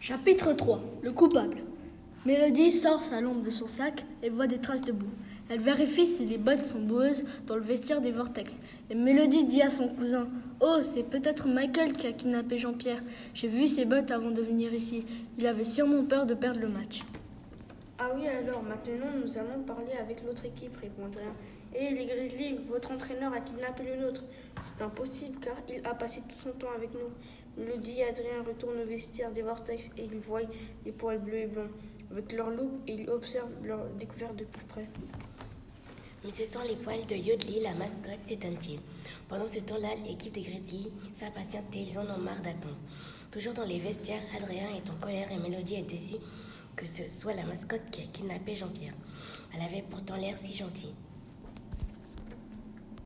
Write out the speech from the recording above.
Chapitre 3 Le coupable. Mélodie sort sa lampe de son sac et voit des traces de boue. Elle vérifie si les bottes sont boueuses dans le vestiaire des Vortex. Et Mélodie dit à son cousin Oh, c'est peut-être Michael qui a kidnappé Jean-Pierre. J'ai vu ses bottes avant de venir ici. Il avait sûrement peur de perdre le match. Ah oui, alors maintenant nous allons parler avec l'autre équipe, répond Adrien. Hé les Grizzlies, votre entraîneur a kidnappé le nôtre. C'est impossible car il a passé tout son temps avec nous. Melody et Adrien retournent au vestiaire des Vortex et ils voient des poils bleus et blonds avec leur loupe et ils observent leur découverte de plus près. Mais ce sont les poils de Yodli, la mascotte, s'étonne-t-il. Pendant ce temps-là, l'équipe des Grizzlies s'impatiente et ils en ont marre d'attendre. Toujours dans les vestiaires, Adrien est en colère et Mélodie est déçue que ce soit la mascotte qui a kidnappé Jean-Pierre. Elle avait pourtant l'air si gentille.